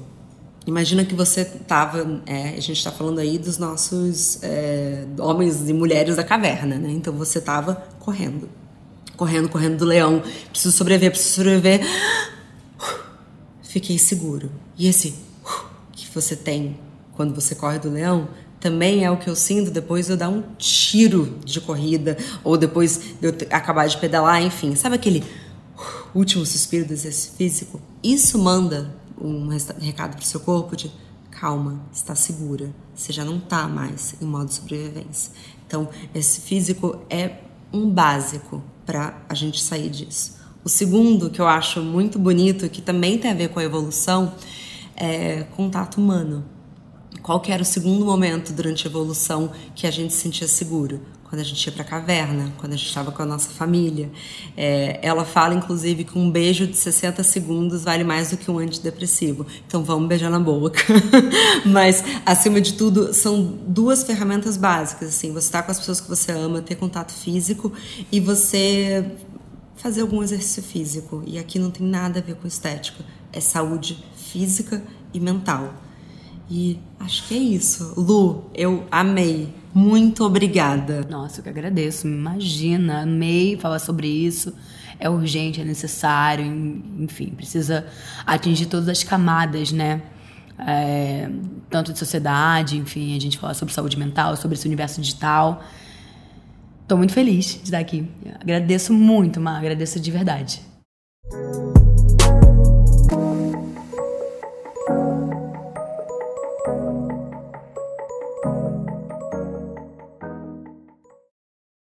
Imagina que você estava, é, a gente está falando aí dos nossos é, homens e mulheres da caverna, né? Então você estava correndo, correndo, correndo do leão. Preciso sobreviver, preciso sobreviver. *gasps* Fiquei seguro. E esse *gasps* que você tem quando você corre do leão também é o que eu sinto depois de eu dar um tiro de corrida ou depois de eu acabar de pedalar, enfim. Sabe aquele último suspiro do exercício físico, isso manda um recado para o seu corpo de calma, está segura, você já não está mais em modo sobrevivência. Então, esse físico é um básico para a gente sair disso. O segundo, que eu acho muito bonito, que também tem a ver com a evolução, é contato humano. Qual que era o segundo momento durante a evolução que a gente se sentia seguro? Quando a gente ia para a caverna, quando a gente estava com a nossa família. É, ela fala, inclusive, que um beijo de 60 segundos vale mais do que um antidepressivo. Então vamos beijar na boca. *laughs* Mas, acima de tudo, são duas ferramentas básicas. Assim, você estar tá com as pessoas que você ama, ter contato físico e você fazer algum exercício físico. E aqui não tem nada a ver com estética. É saúde física e mental. E acho que é isso. Lu, eu amei. Muito obrigada. Nossa, eu que agradeço. Imagina, amei falar sobre isso. É urgente, é necessário, enfim, precisa atingir todas as camadas, né? É, tanto de sociedade, enfim, a gente fala sobre saúde mental, sobre esse universo digital. Estou muito feliz de estar aqui. Agradeço muito, Mar, agradeço de verdade.